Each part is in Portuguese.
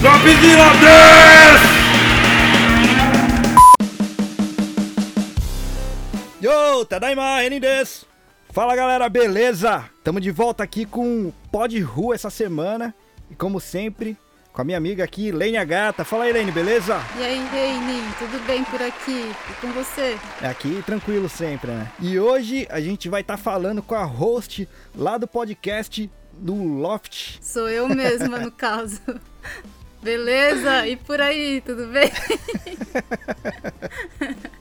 Dropzilla Dance! Yo, Tadaima, Enides! Fala galera, beleza? Tamo de volta aqui com o Pod Rua essa semana. E como sempre, com a minha amiga aqui, Lênia Gata. Fala aí, Lene, beleza? E aí, Reine, tudo bem por aqui? E com você? É aqui tranquilo sempre, né? E hoje a gente vai estar falando com a host lá do podcast do Loft. Sou eu mesma, no caso. Beleza? E por aí, tudo bem?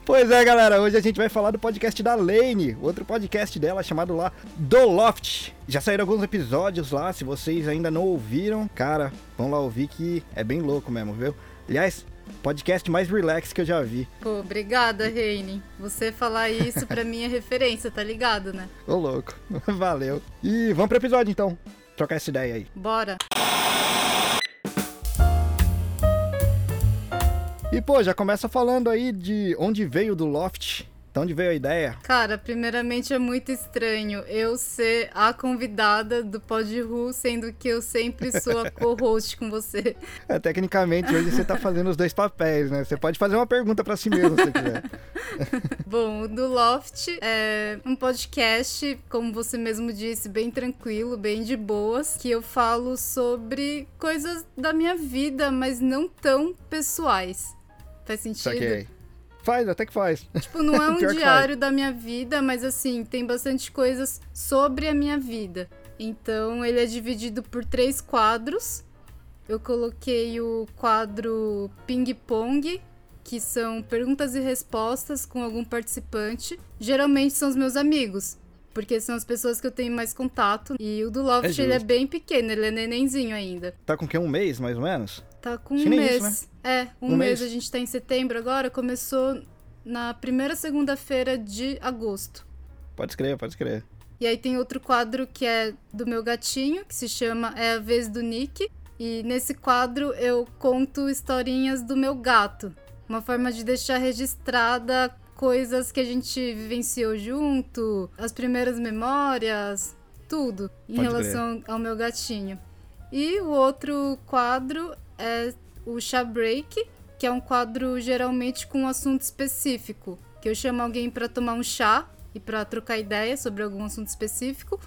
Pois é, galera, hoje a gente vai falar do podcast da Lane, outro podcast dela chamado lá Do Loft. Já saíram alguns episódios lá, se vocês ainda não ouviram, cara, vão lá ouvir que é bem louco mesmo, viu? Aliás, podcast mais relax que eu já vi. Pô, obrigada, Reine. Você falar isso pra mim é referência, tá ligado, né? Ô louco, valeu. E vamos pro episódio então, trocar essa ideia aí. Bora. E pô, já começa falando aí de onde veio do Loft, de onde veio a ideia. Cara, primeiramente é muito estranho eu ser a convidada do Pod Ru, sendo que eu sempre sou a co-host com você. É, tecnicamente hoje você tá fazendo os dois papéis, né? Você pode fazer uma pergunta pra si mesmo se quiser. Bom, o do Loft é um podcast, como você mesmo disse, bem tranquilo, bem de boas, que eu falo sobre coisas da minha vida, mas não tão pessoais. Faz sentido? Saquei. Faz, até que faz. Tipo, não é um diário da minha vida, mas assim, tem bastante coisas sobre a minha vida. Então, ele é dividido por três quadros. Eu coloquei o quadro Ping Pong, que são perguntas e respostas com algum participante. Geralmente são os meus amigos, porque são as pessoas que eu tenho mais contato. E o do Loft, É ele é bem pequeno, ele é nenenzinho ainda. Tá com o quê? Um mês, mais ou menos? Tá com Acho um mês. isso, É, um, Um mês. mês. A gente tá em setembro agora. Começou na primeira segunda-feira de agosto. Pode escrever, pode escrever. E aí tem outro quadro que é do meu gatinho, que se chama É a Vez do Nick. E nesse quadro eu conto historinhas do meu gato. Uma forma de deixar registrada coisas que a gente vivenciou junto, as primeiras memórias, tudo em Pode relação ao meu gatinho. E o outro quadro é o chá break, que é um quadro geralmente com um assunto específico, que eu chamo alguém para tomar um chá e para trocar ideia sobre algum assunto específico,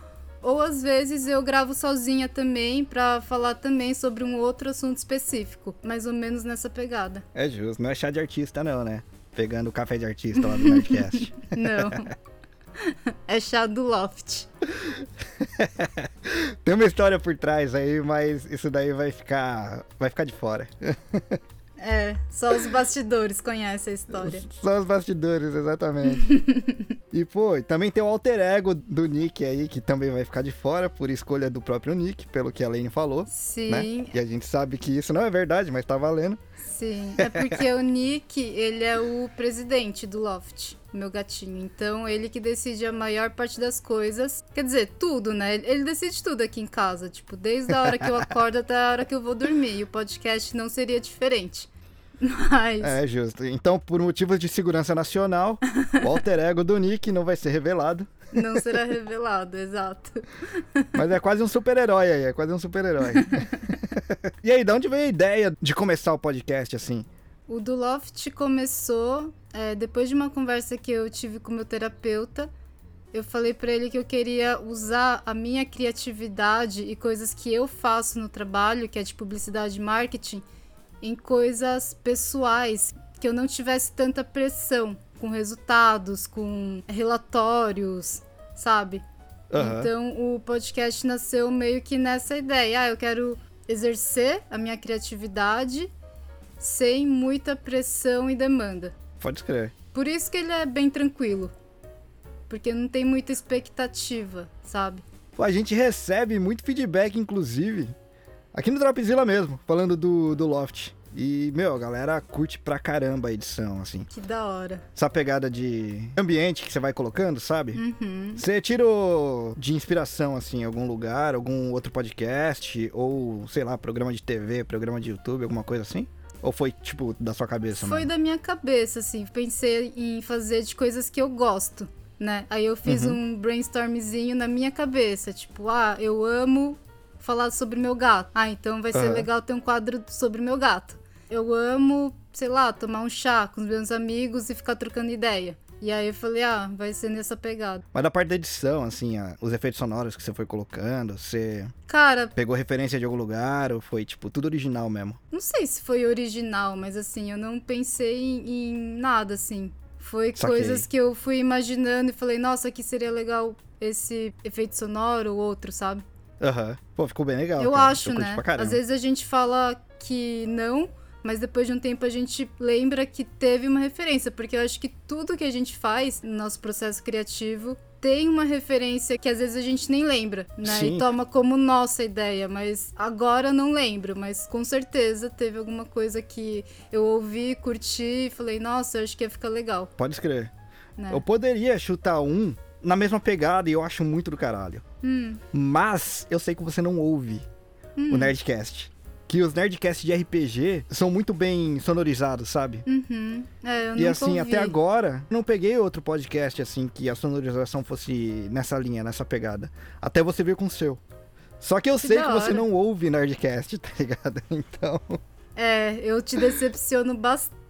ou às vezes eu gravo sozinha também para falar também sobre um outro assunto específico, mais ou menos nessa pegada. É justo, não é chá de artista não, né? Pegando o café de artista lá do Nerdcast. Não. é chá do loft. Tem uma história por trás aí, mas isso daí vai ficar, vai ficar de fora. É, só os bastidores conhecem a história. São os bastidores, exatamente. e, pô, também tem o alter ego do Nick aí, que também vai ficar de fora, por escolha do próprio Nick, pelo que a Lane falou. Sim, Né? E a gente sabe que isso não é verdade, mas tá valendo. Sim, é porque o Nick, ele é o presidente do Loft, meu gatinho. Então, ele que decide a maior parte das coisas. Quer dizer, tudo, né? Ele decide tudo aqui em casa. Tipo, desde a hora que eu acordo até a hora que eu vou dormir. E o podcast não seria diferente. Mas, É, justo. Então, por motivos de segurança nacional, o alter ego do Nick não vai ser revelado. não será revelado, exato. Mas é quase um super-herói aí, é quase um super-herói. e aí, de onde veio a ideia de começar o podcast assim? O do Loft começou é, depois de uma conversa que eu tive com meu terapeuta. Eu falei pra ele que eu queria usar a minha criatividade e coisas que eu faço no trabalho, que é de publicidade e marketing, em coisas pessoais, que eu não tivesse tanta pressão com resultados, com relatórios, sabe? Aham. Então o podcast nasceu meio que nessa ideia. Ah, eu quero exercer a minha criatividade sem muita pressão e demanda. Pode escrever. Por isso que ele é bem tranquilo. Porque não tem muita expectativa, sabe? A gente recebe muito feedback, inclusive, aqui no Dropzilla mesmo, falando do, do Loft. E, meu, a galera curte pra caramba a edição, assim. Que da hora. Essa pegada de ambiente que você vai colocando, sabe? Uhum. Você tirou de inspiração, assim, em algum lugar, algum outro podcast, ou, sei lá, programa de TV, programa de YouTube, alguma coisa assim? Ou foi, tipo, da sua cabeça, Foi mano? da minha cabeça, assim. Pensei em fazer de coisas que eu gosto, né? Aí eu fiz Uhum. um brainstormzinho na minha cabeça. Tipo, ah, eu amo falar sobre meu gato. Ah, então vai ser Aham. legal ter um quadro sobre meu gato. Eu amo, sei lá, tomar um chá com os meus amigos e ficar trocando ideia. E aí eu falei, ah, vai ser nessa pegada. Mas da parte da edição, assim, os efeitos sonoros que você foi colocando, você Cara, pegou referência de algum lugar ou foi, tipo, tudo original mesmo? não sei se foi original, mas assim, eu não pensei em, em nada, assim. Foi Saquei. coisas que eu fui imaginando e falei, nossa, aqui seria legal esse efeito sonoro ou outro, sabe? Aham. Pô, ficou bem legal. eu cara. acho, curti né? Às vezes a gente fala que não, mas depois de um tempo a gente lembra que teve uma referência, porque eu acho que tudo que a gente faz no nosso processo criativo tem uma referência que às vezes a gente nem lembra, né? Sim. E toma como nossa ideia, mas agora eu não lembro, mas com certeza teve alguma coisa que eu ouvi, curti e falei, nossa, eu acho que ia ficar legal, Pode escrever. né? Eu poderia chutar um na mesma pegada e eu acho muito do caralho. Hum, Mas eu sei que você não ouve o Nerdcast. Que os Nerdcasts de RPG são muito bem sonorizados, sabe? uhum. É, eu E assim, ouvi. até agora, não peguei outro podcast assim que a sonorização fosse nessa linha, nessa pegada. Até você vir com o seu. Só que eu Que sei que você não ouve Nerdcast, tá ligado? Então. É, eu te decepciono bastante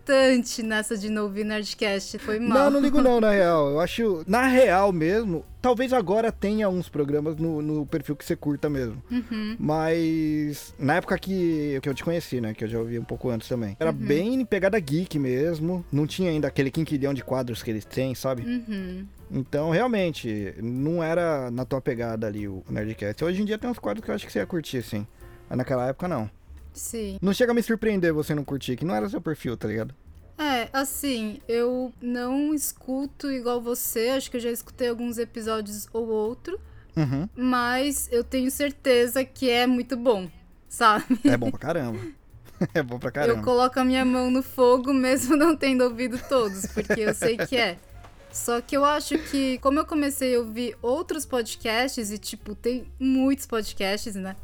nessa de não ouvir Nerdcast. Foi mal. Não, não ligo não, na real. Eu acho, na real mesmo, talvez agora tenha uns programas no, no perfil que você curta mesmo. Uhum. Mas na época que, que eu te conheci, né? Que eu já ouvi um pouco antes também. Uhum. Era bem pegada geek mesmo. Não tinha ainda aquele quinquilhão de quadros que eles têm, sabe? Uhum. Então, realmente, não era na tua pegada ali o Nerdcast. Hoje em dia tem uns quadros que eu acho que você ia curtir, assim. Mas naquela época, não. Sim. Não chega a me surpreender você não curtir, que não era seu perfil, tá ligado? É, assim, eu não escuto igual você. Acho que eu já escutei alguns episódios ou outro. Uhum. Mas eu tenho certeza que é muito bom, sabe? É bom pra caramba. é bom pra Eu caramba. coloco a minha mão no fogo mesmo não tendo ouvido todos, porque eu sei que é. Só que eu acho que, como eu comecei a ouvir outros podcasts, e tipo, tem muitos podcasts, né?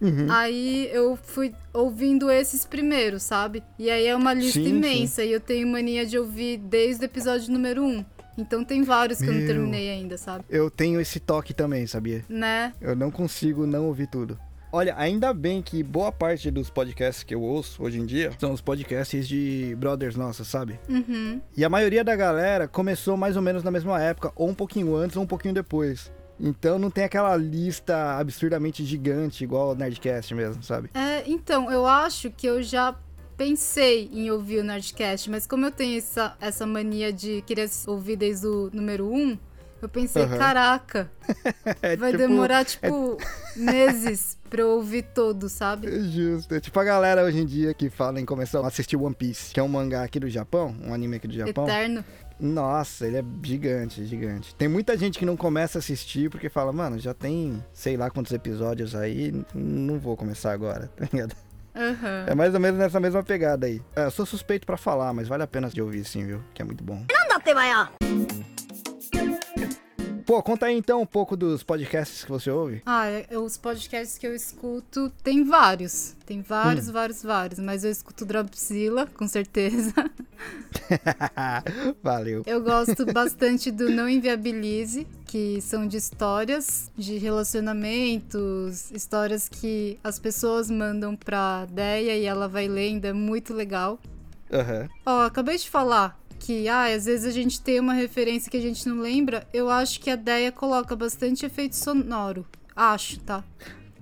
Uhum. Aí eu fui ouvindo esses primeiro, sabe? E aí é uma lista Sim, imensa e eu tenho mania de ouvir desde o episódio número 1. Um. Então tem vários que eu não Meu. terminei ainda, sabe? Eu tenho esse toque também, sabia? Né? Eu não consigo não ouvir tudo. Olha, ainda bem que boa parte dos podcasts que eu ouço hoje em dia são os podcasts de brothers nossos, sabe? Uhum. E a maioria da galera começou mais ou menos na mesma época, ou um pouquinho antes ou um pouquinho depois. Então não tem aquela lista absurdamente gigante igual o Nerdcast mesmo, sabe? É, então, eu acho que eu já pensei em ouvir o Nerdcast, mas como eu tenho essa, essa mania de querer ouvir desde o número 1, um, eu pensei, Aham. caraca, É vai tipo- demorar, tipo, meses pra eu ouvir todo, sabe? É Justo. É tipo a galera hoje em dia que fala em começar a assistir One Piece, que é um mangá aqui do Japão, um anime aqui do Japão. Eterno. Nossa, ele é gigante, gigante. Tem muita gente que não começa a assistir porque fala, mano, já tem sei lá quantos episódios aí, não vou começar agora, tá ligado? Aham. É mais ou menos nessa mesma pegada aí. É, eu sou suspeito pra falar, mas vale a pena de ouvir sim, viu? Que é muito bom. Pô, conta aí então um pouco dos podcasts que você ouve. Ah, é- os podcasts que eu escuto, tem vários. Tem vários, vários, vários. Mas eu escuto Dropzilla, com certeza. Valeu. Eu gosto bastante do Não Inviabilize, que são de histórias de relacionamentos, histórias que as pessoas mandam pra Deia e ela vai lendo, é muito legal. Aham. Ó, acabei de falar que, ah, às vezes a gente tem uma referência que a gente não lembra. Eu acho que a Deia coloca bastante efeito sonoro. Acho, tá?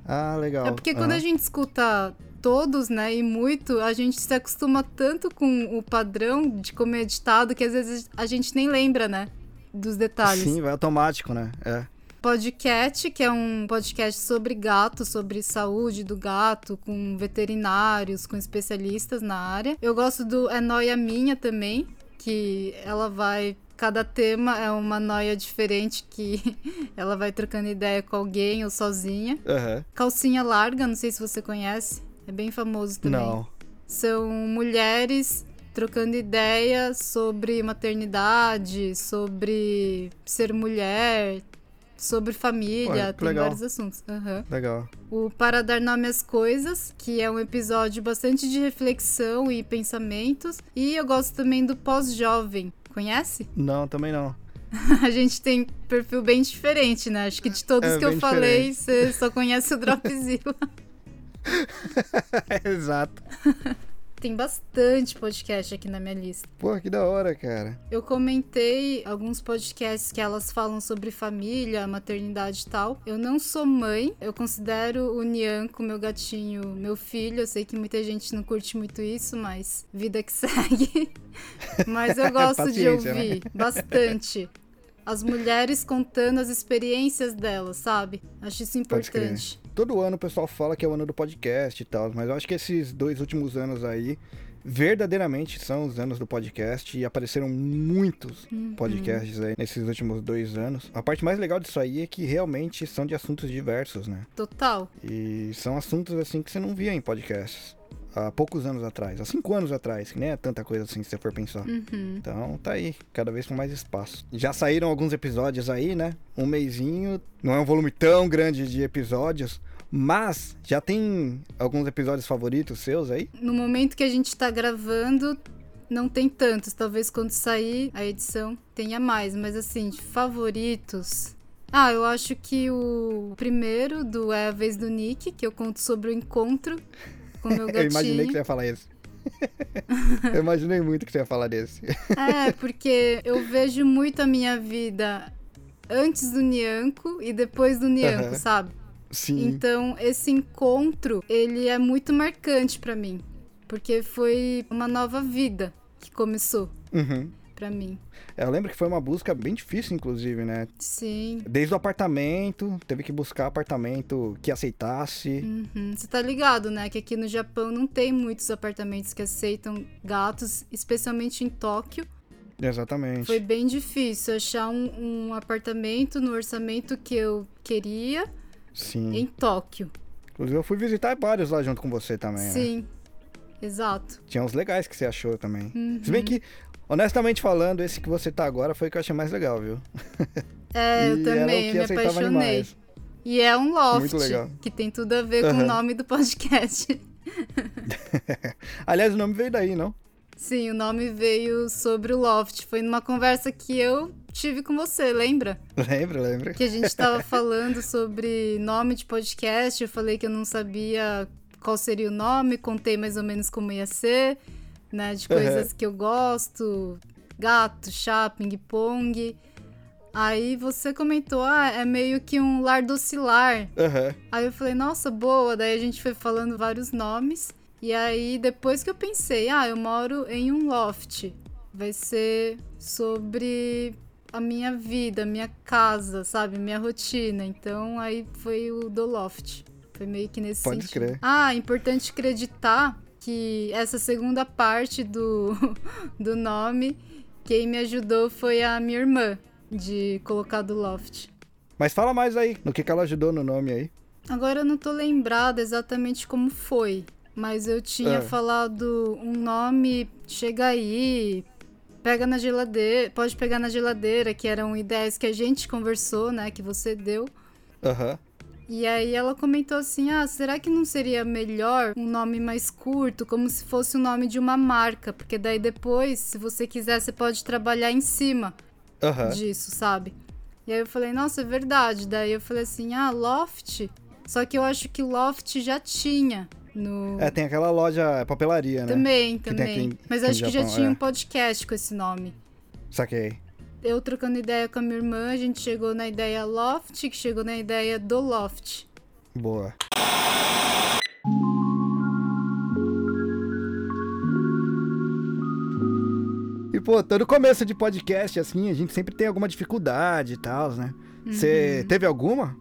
Ah, legal. É porque quando Aham. a gente escuta todos, né, e muito, a gente se acostuma tanto com o padrão de como é editado que às vezes a gente nem lembra, né, dos detalhes. Sim, vai automático, né? É. Podcast, que é um podcast sobre gato, sobre saúde do gato, com veterinários, com especialistas na área. Eu gosto do É Noia Minha também, que ela vai. Cada tema é uma noia diferente que ela vai trocando ideia com alguém ou sozinha. Aham. Calcinha Larga, não sei se você conhece. É bem famoso também. Não. São mulheres trocando ideia sobre maternidade, sobre ser mulher, sobre família, que tem legal. vários assuntos. Aham. Legal. O Para Dar Nome às Coisas, que é um episódio bastante de reflexão e pensamentos. E eu gosto também do Pós-Jovem. Conhece? Não, também não. A gente tem perfil bem diferente, né? Acho que de todos É, que eu falei, você só conhece o Dropzilla. Exato. tem bastante podcast aqui na minha lista. Pô, que da hora, cara. Eu comentei alguns podcasts que elas falam sobre família, maternidade e tal. Eu não sou mãe, eu considero o Nianco, meu gatinho, meu filho. Eu sei que muita gente não curte muito isso, mas vida que segue. mas eu gosto de né? ouvir bastante. As mulheres contando as experiências delas, sabe? Acho isso importante. Todo ano o pessoal fala que é o ano do podcast e tal, mas eu acho que esses dois últimos anos aí verdadeiramente são os anos do podcast e apareceram muitos Uhum. podcasts aí nesses últimos dois anos. A parte mais legal disso aí é que realmente são de assuntos diversos, né? Total. E são assuntos assim que você não via em podcasts há poucos anos atrás, há cinco anos atrás, que nem é tanta coisa assim se você for pensar. Uhum. Então tá aí, cada vez com mais espaço. Já saíram alguns episódios aí, né? Um mêsinho, não é um volume tão grande de episódios, mas já tem alguns episódios favoritos seus aí? No momento que a gente tá gravando, não tem tantos. Talvez quando sair a edição tenha mais. Mas assim, de favoritos. Ah, eu acho que o primeiro do É a Vez do Nick, que eu conto sobre o encontro com meu Eu imaginei que gatinho. você ia falar esse. eu imaginei muito que você ia falar desse. É, porque eu vejo muito a minha vida antes do Nianco e depois do Nianco, Aham. sabe? Sim. Então, esse encontro, ele é muito marcante pra mim, porque foi uma nova vida que começou Uhum. Pra mim. Eu lembro que foi uma busca bem difícil, inclusive, né? Sim. Desde o apartamento, teve que buscar apartamento que aceitasse. Uhum. Você tá ligado, né? Que aqui no Japão não tem muitos apartamentos que aceitam gatos, especialmente em Tóquio. Exatamente. Foi bem difícil achar um, um apartamento no orçamento que eu queria Sim. em Tóquio. Inclusive, eu fui visitar vários lá junto com você também. né? Sim. Exato. Tinha uns legais que você achou também. Uhum. Se bem que, honestamente falando, esse que você tá agora foi o que eu achei mais legal, viu? É, eu também, eu me apaixonei. animais. E é um loft, Muito legal. que tem tudo a ver com o nome do podcast. Aliás, o nome veio daí, não? Sim, o nome veio sobre o loft. Foi numa conversa que eu tive com você, lembra? Lembra, lembra? Que a gente tava falando sobre nome de podcast. Eu falei que eu não sabia qual seria o nome, contei mais ou menos como ia ser, né? De coisas que eu gosto: gato, chá, ping-pong. Aí você comentou, ah, é meio que um lar docilar. Aham. Aí eu falei, nossa, boa. Daí a gente foi falando vários nomes. E aí, depois que eu pensei, ah, eu moro em um loft. Vai ser sobre a minha vida, minha casa, sabe? Minha rotina. Então, aí foi o do loft. Foi meio que nesse Pode sentido. crer. Ah, importante acreditar que essa segunda parte do, do nome, quem me ajudou foi a minha irmã, de colocar do loft. Mas fala mais aí, no que, que ela ajudou no nome aí. Agora eu não tô lembrada exatamente como foi, mas eu tinha É. falado um nome, chega aí, pega na geladeira, pode pegar na geladeira, que eram ideias que a gente conversou, né, que você deu. Aham. E aí ela comentou assim: "Ah, será que não seria melhor um nome mais curto, como se fosse o nome de uma marca, porque daí depois, se você quiser, você pode trabalhar em cima Aham. disso, sabe? E aí eu falei, nossa, é verdade. Daí eu falei assim, ah, Loft. Só que eu acho que Loft já tinha no. É, tem aquela loja papelaria, né? Também, também. em- Mas acho que já Japão, tinha é. um podcast com esse nome. Saquei. Eu trocando ideia com a minha irmã, a gente chegou na ideia Loft, que chegou na ideia do Loft. Boa. E, pô, todo começo de podcast, assim, a gente sempre tem alguma dificuldade e tal, né? Uhum. Você teve alguma?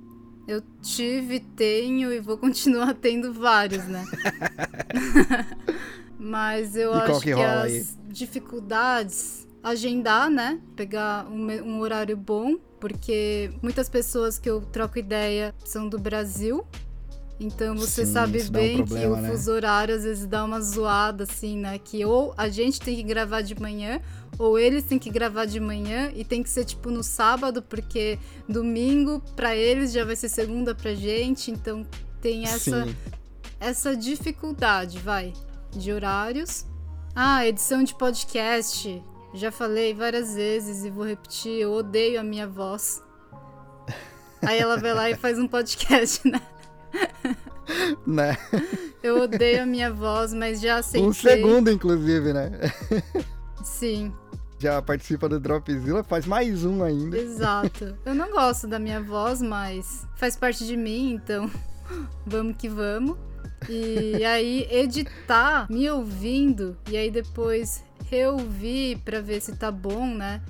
Eu tive, tenho e vou continuar tendo vários, né? Mas eu E acho que que, as aí? dificuldades, agendar, né? Pegar um, um horário bom, porque muitas pessoas que eu troco ideia são do Brasil. Então você Sim, sabe dá um bem problema, que o né? fuso horário às vezes dá uma zoada, assim, né? Que ou a gente tem que gravar de manhã, ou eles têm que gravar de manhã, e tem que ser tipo no sábado, porque domingo pra eles já vai ser segunda pra gente, então tem essa, Sim. essa dificuldade, vai, de horários. Ah, edição de podcast. Já falei várias vezes e vou repetir, eu odeio a minha voz. Aí ela vai lá e faz um podcast, né? Né? Eu odeio a minha voz, mas já aceitei. Um segundo, inclusive, né? Sim, Já participa do Dropzilla, faz mais um ainda. exato. Eu não gosto da minha voz, mas faz parte de mim, então vamos que vamos. E aí editar, me ouvindo e aí depois reouvir pra ver se tá bom, né?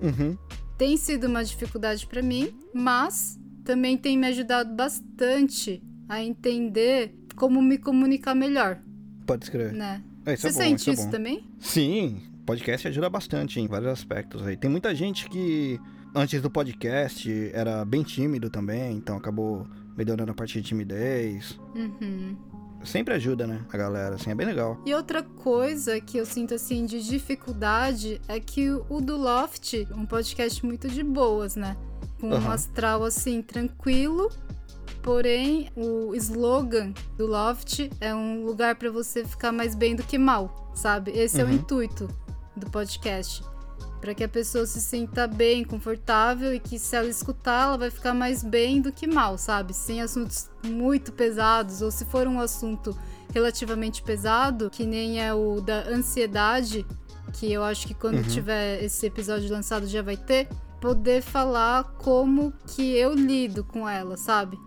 Uhum. tem sido uma dificuldade pra mim, mas também tem me ajudado bastante a entender como me comunicar melhor, Pode escrever. né? É, isso Você é bom, sente isso é também? Sim, podcast ajuda bastante em vários aspectos aí. Tem muita gente que antes do podcast era bem tímido também, então acabou melhorando a parte de timidez. Uhum. Sempre ajuda, né, a galera, assim, é bem legal. E outra coisa que eu sinto assim de dificuldade é que o do Loft, um podcast muito de boas, né? Com um Aham. astral assim tranquilo. Porém, o slogan do Loft é um lugar pra você ficar mais bem do que mal, sabe? Esse é o Uhum. intuito do podcast. Pra que a pessoa se sinta bem, confortável e que se ela escutar, ela vai ficar mais bem do que mal, sabe? Sem assuntos muito pesados, ou se for um assunto relativamente pesado, que nem é o da ansiedade, que eu acho que quando Uhum. tiver esse episódio lançado já vai ter, poder falar como que eu lido com ela, sabe?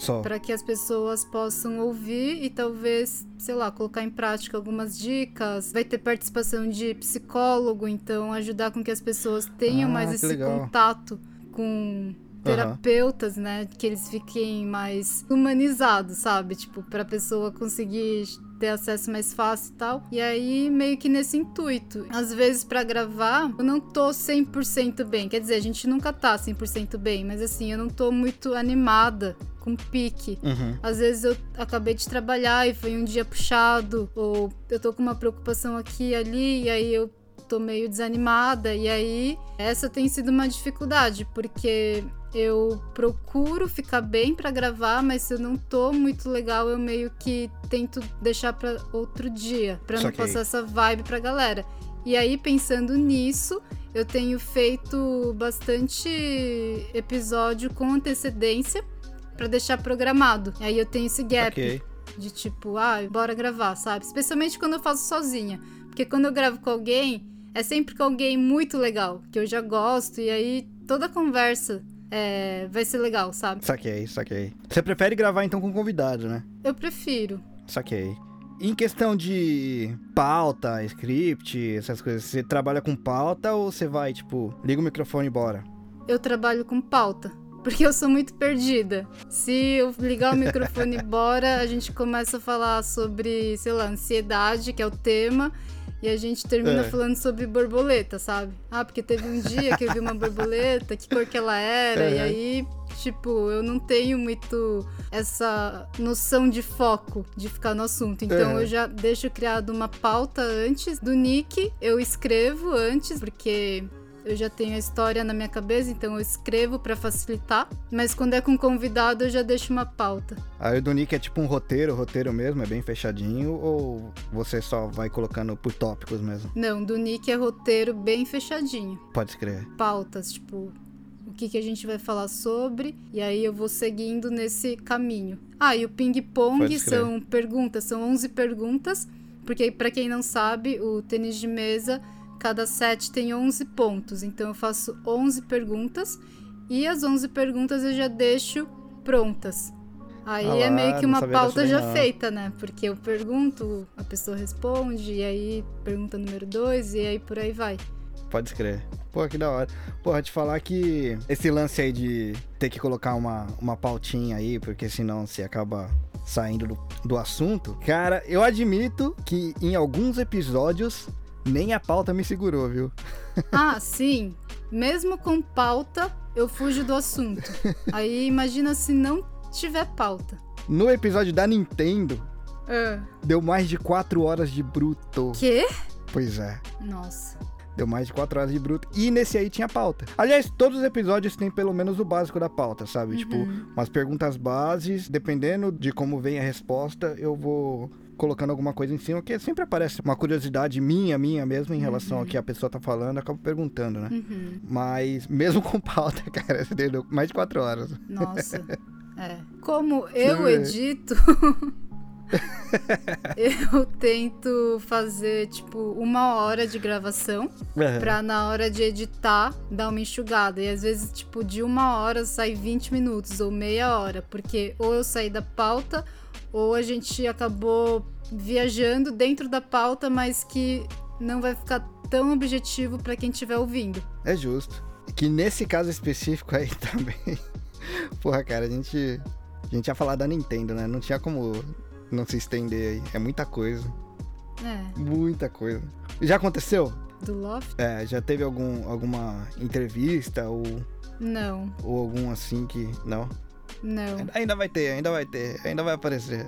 Só. Para que as pessoas possam ouvir e talvez, sei lá, colocar em prática algumas dicas. Vai ter participação de psicólogo, então ajudar com que as pessoas tenham Ah, mais esse legal. contato com terapeutas, né? Que eles fiquem mais humanizados, sabe? Tipo, pra pessoa conseguir ter acesso mais fácil e tal. E aí, meio que nesse intuito. Às vezes, pra gravar, eu não tô 100% bem. Quer dizer, a gente nunca tá 100% bem, mas assim, eu não tô muito animada, com pique. Uhum. Às vezes eu acabei de trabalhar e foi um dia puxado, ou eu tô com uma preocupação aqui e ali, e aí eu tô meio desanimada. E aí, essa tem sido uma dificuldade, porque eu procuro ficar bem pra gravar, mas se eu não tô muito legal, eu meio que tento deixar pra outro dia, pra não passar essa vibe pra galera. E aí, pensando nisso, eu tenho feito bastante episódio com antecedência pra deixar programado. E aí eu tenho esse gap Ok. de tipo, ah, bora gravar, sabe? Especialmente quando eu faço sozinha. Porque quando eu gravo com alguém, é sempre com alguém muito legal, que eu já gosto, e aí toda conversa é, vai ser legal, sabe? Saquei, saquei. Você prefere gravar então com convidado, né? Eu prefiro. Saquei. Em questão de pauta, script, essas coisas, você trabalha com pauta ou você vai, tipo, liga o microfone e bora? Eu trabalho com pauta. Porque eu sou muito perdida. Se eu ligar o microfone e bora, a gente começa a falar sobre, sei lá, ansiedade, que é o tema, e a gente termina É. falando sobre borboleta, sabe? Ah, porque teve um dia que eu vi uma borboleta, que cor que ela era, e Uhum. aí, tipo, eu não tenho muito essa noção de foco, de ficar no assunto. Então Uhum. eu já deixo criado uma pauta antes do nick, eu escrevo antes, porque eu já tenho a história na minha cabeça, então eu escrevo pra facilitar. Mas quando é com convidado, eu já deixo uma pauta. Aí o do Nick é tipo um roteiro, roteiro mesmo, é bem fechadinho, ou você só vai colocando por tópicos mesmo? Não, do Nick é roteiro bem fechadinho. Pode escrever. Pautas, tipo, o que, que a gente vai falar sobre, e aí eu vou seguindo nesse caminho. Ah, e o ping-pong são perguntas, são 11 perguntas, porque pra quem não sabe, o tênis de mesa, cada set tem 11 pontos, então eu faço 11 perguntas, e as 11 perguntas eu já deixo prontas. Aí Ah é meio que uma pauta já não. feita, né? Porque eu pergunto, a pessoa responde, e aí pergunta número 2, e aí por aí vai. Pode escrever. Pô, que da hora. Porra, te falar que esse lance aí de ter que colocar uma, uma pautinha aí, porque senão você acaba saindo do, do assunto. Cara, eu admito que em alguns episódios nem a pauta me segurou, viu? Ah, sim. Mesmo com pauta, eu fujo do assunto. Aí imagina se não tiver pauta. No episódio da Nintendo, Ah. deu mais de 4 horas de bruto. Quê? Pois é. Nossa. Deu mais de 4 horas de bruto. E nesse aí tinha pauta. Aliás, todos os episódios têm pelo menos o básico da pauta, sabe? Tipo, umas perguntas bases. Dependendo de como vem a resposta, eu vou colocando alguma coisa em cima, porque sempre aparece uma curiosidade minha, minha mesmo, em relação ao que a pessoa tá falando, eu acabo perguntando, né? Uhum. Mas, mesmo com pauta, cara, você deu mais de quatro horas. Nossa. É. Como eu É. edito, eu tento fazer, tipo, uma hora de gravação pra na hora de editar dar uma enxugada. E às vezes, tipo, de uma hora sai 20 minutos ou meia hora, porque ou eu saí da pauta ou a gente acabou viajando dentro da pauta, mas que não vai ficar tão objetivo pra quem estiver ouvindo. É justo. Que nesse caso específico aí também. Porra, cara, a gente. A gente ia falar da Nintendo, né? Não tinha como não se estender aí. É muita coisa. É, Muita coisa. Já aconteceu? do Loft? É, já teve algum, alguma entrevista ou, Não, ou algum assim que. Não? Não. Ainda vai ter, ainda vai ter, ainda vai aparecer.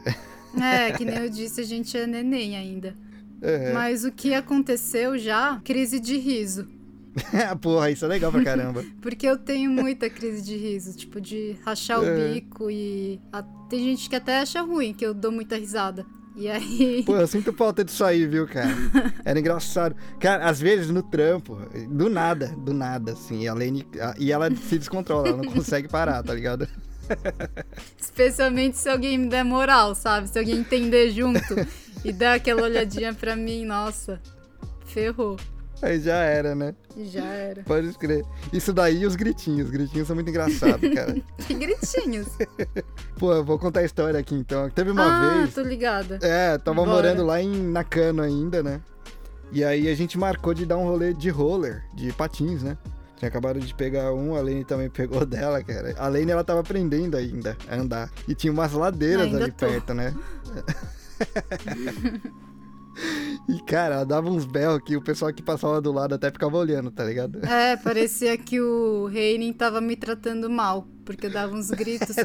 É, que nem eu disse, a gente é neném ainda. É. Mas o que aconteceu já? Crise de riso. Porra, isso é legal pra caramba. Porque eu tenho muita crise de riso, tipo, de rachar o É. bico e. a- Tem gente que até acha ruim que eu dou muita risada. E aí. Pô, eu sinto falta disso aí, viu, cara? Era engraçado. Cara, às vezes no trampo, do nada, do nada, assim, a Lane. a- E ela se descontrola, ela não consegue parar, tá ligado? Especialmente se alguém me der moral, sabe? Se alguém entender junto e dar aquela olhadinha pra mim, nossa, ferrou. Aí já era, né? Já era. Pode escrever. Isso daí e os gritinhos. Os gritinhos são muito engraçados, cara. Que gritinhos. Pô, eu vou contar a história aqui então. Teve uma ah, vez. tô ligada. É, tava Bora. morando lá em Nakano ainda, né? E aí a gente marcou de dar um rolê de roller, de patins, né? Tinha acabado de pegar um, a Lene também pegou dela, cara. A Lene, ela tava aprendendo ainda a andar. E tinha umas ladeiras ali tô. perto, né? e, cara, ela dava uns berros que o pessoal que passava do lado até ficava olhando, tá ligado? É, parecia que o Reinin tava me tratando mal, porque eu dava uns gritos.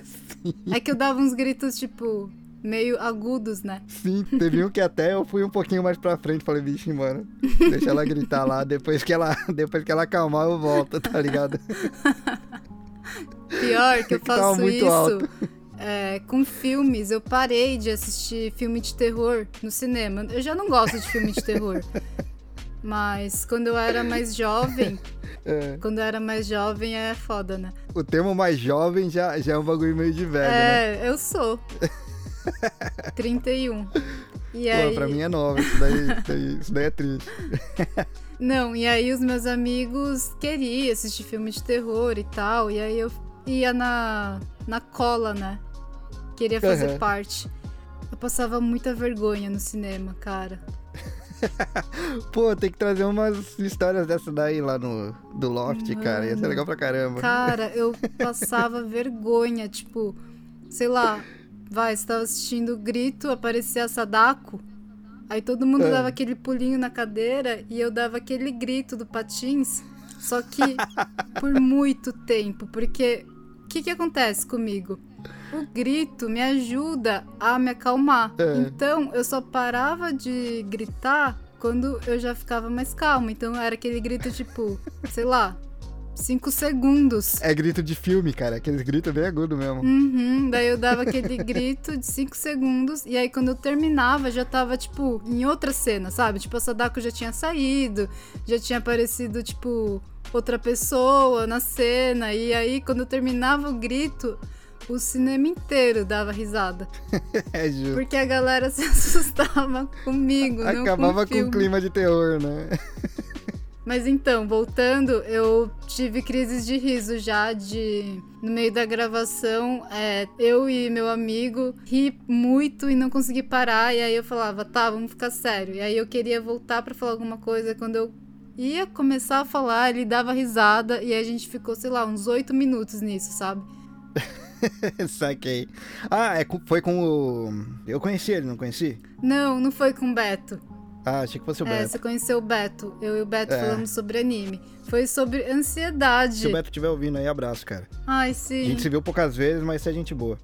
É que eu dava uns gritos, tipo, meio agudos, né? Sim, teve um que até eu fui um pouquinho mais pra frente, falei, vixe, mano, deixa ela gritar lá, depois que ela, depois que ela acalmar eu volto, tá ligado? Pior que eu faço isso é, com filmes. Eu parei de assistir filme de terror no cinema. Eu já não gosto de filme de terror. Mas quando eu era mais jovem, É, quando eu era mais jovem é foda, né? o termo mais jovem já, já é um bagulho meio de velho, né? É, eu sou. 31. E Pô, aí, pra mim é nova, isso daí, isso daí, é triste. Não, e aí os meus amigos queriam assistir filme de terror e tal, e aí eu ia na, na cola, né? Queria fazer Aham. parte. Eu passava muita vergonha no cinema, cara. Pô, tem que trazer umas histórias dessa daí lá no do Loft, cara. Ia ser Mano. legal pra caramba. Cara, eu passava vergonha, tipo, sei lá, vai, você tava assistindo o grito, aparecia a Sadako. Aí todo mundo É. dava aquele pulinho na cadeira e eu dava aquele grito do patins, só que por muito tempo, porque o que que acontece comigo? O grito me ajuda a me acalmar. É. Então eu só parava de gritar quando eu já ficava mais calma. Então era aquele grito tipo, sei lá, cinco segundos. É grito de filme, cara. Aqueles gritos bem agudos mesmo. Uhum, daí eu dava aquele grito de 5 segundos, e aí quando eu terminava já tava, tipo, em outra cena, sabe? Tipo, a Sadako já tinha saído, já tinha aparecido, tipo, outra pessoa na cena, e aí quando eu terminava o grito, o cinema inteiro dava risada. É justo. Porque a galera se assustava comigo, Acabava com com o clima de terror, né? Mas então, voltando, eu tive crises de riso já de. No meio da gravação, é, eu e meu amigo ri muito e não consegui parar. E aí eu falava, tá, vamos ficar sério. E aí eu queria voltar pra falar alguma coisa. Quando eu ia começar a falar, ele dava risada. E aí a gente ficou, sei lá, uns oito minutos nisso, sabe? Saquei. Ah, é, foi com o. Eu conheci ele, não conheci? Não, não foi com o Beto. Ah, achei que fosse o É, Beto. você conheceu o Beto. Eu e o Beto É. falamos sobre anime. Foi sobre ansiedade. Se o Beto estiver ouvindo aí, abraço, cara. Ai, A sim. gente se viu poucas vezes, mas você é gente boa.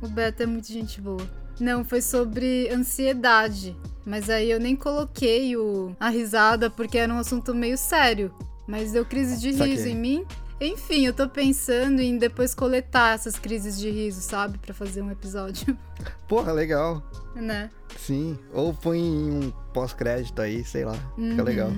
O Beto é muito gente boa. Não, foi sobre ansiedade. Mas aí eu nem coloquei o, a risada porque era um assunto meio sério. Mas deu crise de Saquei. riso em mim. Enfim, eu tô pensando em depois coletar essas crises de riso, sabe? Pra fazer um episódio, Porra, legal. né? Sim. Ou põe um pós-crédito aí, sei lá. Fica Uhum. legal.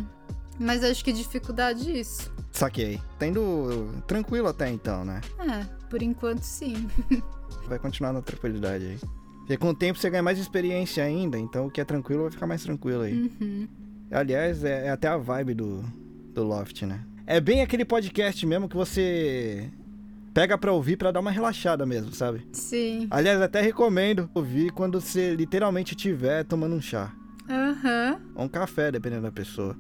Mas acho que dificuldade é isso. Saquei. Indo tranquilo até então, né? É, por enquanto sim. Vai continuar na tranquilidade aí. Porque com o tempo você ganha mais experiência ainda, então o que é tranquilo vai ficar mais tranquilo aí. Uhum. Aliás, é, é até a vibe do, do Loft, né? É bem aquele podcast mesmo que você pega pra ouvir pra dar uma relaxada mesmo, sabe? Sim. Aliás, até recomendo ouvir quando você literalmente estiver tomando um chá. Aham. Ou um café, dependendo da pessoa.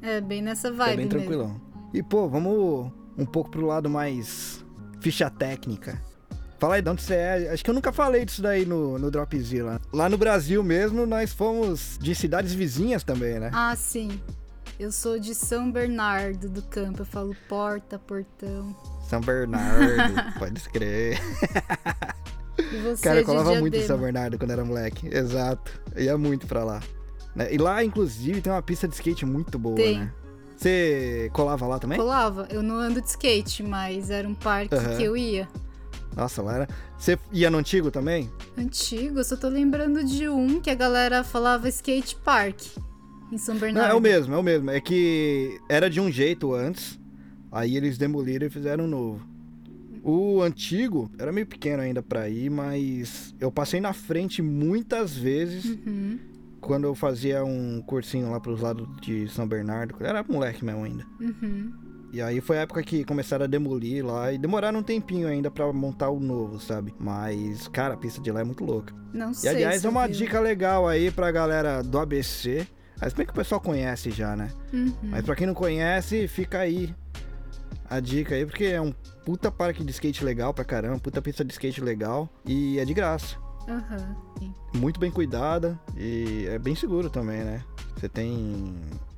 É bem nessa é vibe bem mesmo. tranquilão. E, pô, vamos um pouco pro lado mais ficha técnica. Fala aí de onde você é. Acho que eu nunca falei disso daí no, no Dropzilla. Lá no Brasil mesmo, nós fomos de cidades vizinhas também, né? Ah, sim. Eu sou de São Bernardo do Campo. Eu falo porta, portão. São Bernardo, pode escrever. E você Cara, é eu de colava muito em. São Bernardo quando era moleque. Exato. Eu ia muito pra lá. Né? E lá, inclusive, tem uma pista de skate muito boa, Tem. né? Você colava lá também? Colava. Eu não ando de skate, mas era um parque Aham. que eu ia. Nossa, lá era. Você ia no antigo também? Antigo, eu só tô lembrando de um que a galera falava skate park. Em São Não, Bernardo. é o mesmo, é o mesmo. É que era de um jeito antes, aí eles demoliram e fizeram um novo. O antigo era meio pequeno ainda pra ir, mas eu passei na frente muitas vezes Uhum. quando eu fazia um cursinho lá pros lados de São Bernardo. Era moleque mesmo ainda. Uhum. E aí foi a época que começaram a demolir lá e demoraram um tempinho ainda pra montar o novo, sabe? Mas, cara, a pista de lá é muito louca. Não E sei. aliás, se é uma eu vi. dica legal aí pra galera do ABC. Mas bem que o pessoal conhece já, né? Uhum. Mas pra quem não conhece, fica aí a dica aí, porque é um puta parque de skate legal pra caramba, puta pista de skate legal e é de graça. Aham. sim. Muito bem cuidada e é bem seguro também, né? Você tem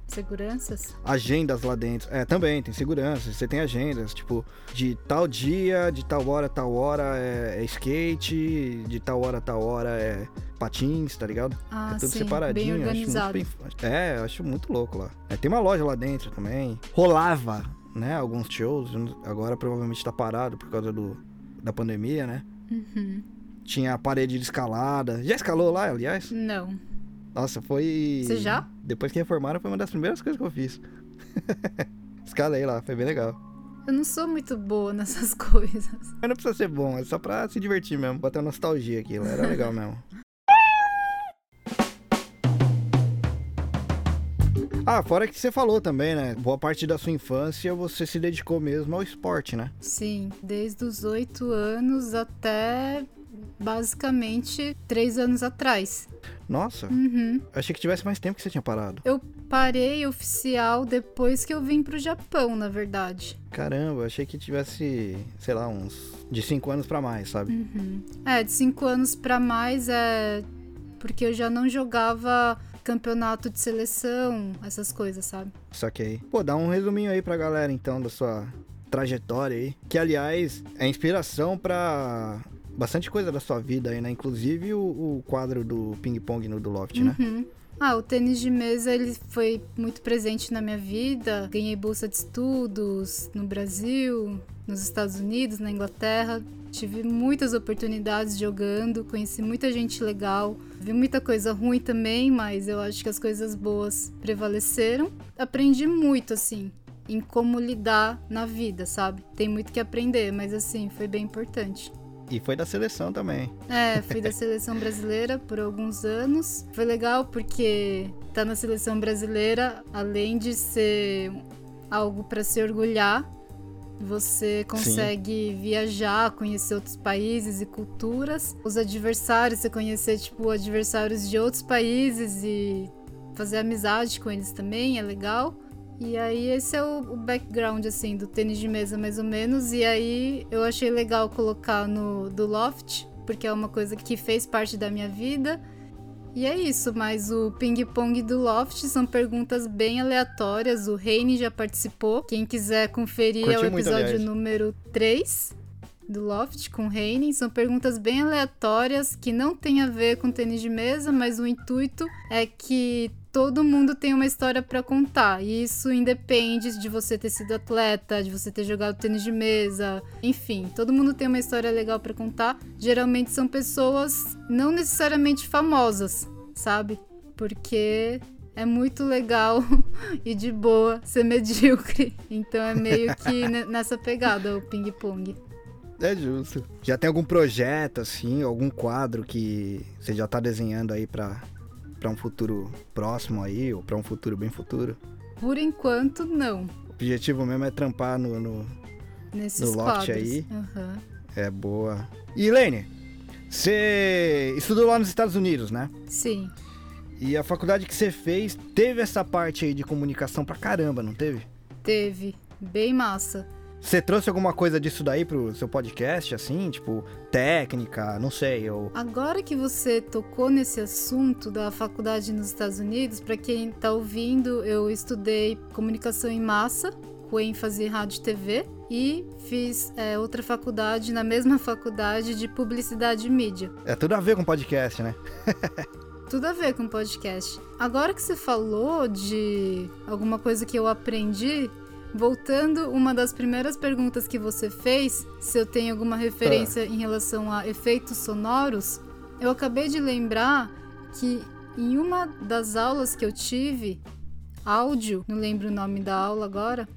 Seguranças? agendas lá dentro. É, também, tem segurança. Você tem agendas, tipo, de tal dia, de tal hora, tal hora é, é skate, de tal hora, tal hora é patins, tá ligado? Ah, é tudo sim. separadinho. Bem organizado. Acho muito bem, é, acho muito louco lá. É, tem uma loja lá dentro também. Rolava, né? Alguns shows. Agora provavelmente tá parado por causa do, da pandemia, né? Uhum. Tinha a parede de escalada. Já escalou lá, aliás? Não. Nossa, foi. Você já? Depois que reformaram, foi uma das primeiras coisas que eu fiz. Escalei lá, foi bem legal. Eu não sou muito boa nessas coisas. Mas não precisa ser bom, é só pra se divertir mesmo. Botar nostalgia aquilo, era legal mesmo. Ah, fora que você falou também, né? Boa parte da sua infância você se dedicou mesmo ao esporte, né? Sim, desde os oito anos até basicamente três anos atrás. Nossa, Uhum. achei que tivesse mais tempo que você tinha parado. Eu parei oficial depois que eu vim pro Japão, na verdade. Caramba, achei que tivesse, sei lá, uns de 5 anos pra mais, sabe? Uhum. É, de cinco anos pra mais é porque eu já não jogava campeonato de seleção, essas coisas, sabe? Saquei. Pô, dá um resuminho aí pra galera então da sua trajetória aí. Que aliás é inspiração pra bastante coisa da sua vida aí, né? Inclusive o, o quadro do ping-pong no do Loft, né? Uhum. Ah, o tênis de mesa ele foi muito presente na minha vida. Ganhei bolsa de estudos no Brasil, nos Estados Unidos, na Inglaterra. Tive muitas oportunidades jogando, conheci muita gente legal. Vi muita coisa ruim também, mas eu acho que as coisas boas prevaleceram. Aprendi muito, assim, em como lidar na vida, sabe? Tem muito que aprender, mas assim, foi bem importante. E foi da seleção também. É, fui da seleção brasileira por alguns anos. Foi legal porque tá na seleção brasileira, além de ser algo para se orgulhar, você consegue viajar, conhecer outros países e culturas. Os adversários, você conhecer tipo adversários de outros países e fazer amizade com eles também é legal. E aí esse é o, o background assim do tênis de mesa mais ou menos. E aí eu achei legal colocar no do Loft, porque é uma coisa que fez parte da minha vida. E é isso, mas o ping-pong do Loft são perguntas bem aleatórias. O Reine já participou. Quem quiser conferir é o muito, episódio aliás. número 3 do Loft com o Reine. São perguntas bem aleatórias que não tem a ver com tênis de mesa, mas o intuito é que todo mundo tem uma história para contar. E isso independe de você ter sido atleta, de você ter jogado tênis de mesa, enfim, todo mundo tem uma história legal para contar. Geralmente são pessoas não necessariamente famosas, sabe? Porque é muito legal e de boa ser medíocre. Então é meio que nessa pegada o ping-pong. É justo. Já tem algum projeto, assim, algum quadro que você já tá desenhando aí pra, pra um futuro próximo aí, ou pra um futuro bem futuro? Por enquanto, não. O objetivo mesmo é trampar no, no, Nesses no loft quadros. aí. Uhum. É boa. E Lene, você estudou lá nos Estados Unidos, né? Sim. E a faculdade que você fez teve essa parte aí de comunicação pra caramba, não teve? Teve. Bem massa. Você trouxe alguma coisa disso daí pro seu podcast, assim? Tipo, técnica, não sei, ou... Agora que você tocou nesse assunto da faculdade nos Estados Unidos, para quem tá ouvindo, eu estudei comunicação em massa, com ênfase em rádio e TV, e fiz é, outra faculdade, na mesma faculdade, de publicidade e mídia. É tudo a ver com podcast, né? tudo a ver com podcast. Agora que você falou de alguma coisa que eu aprendi, voltando uma das primeiras perguntas que você fez, se eu tenho alguma referência ah. em relação a efeitos sonoros, eu acabei de lembrar que em uma das aulas que eu tive, áudio, não lembro o nome da aula agora,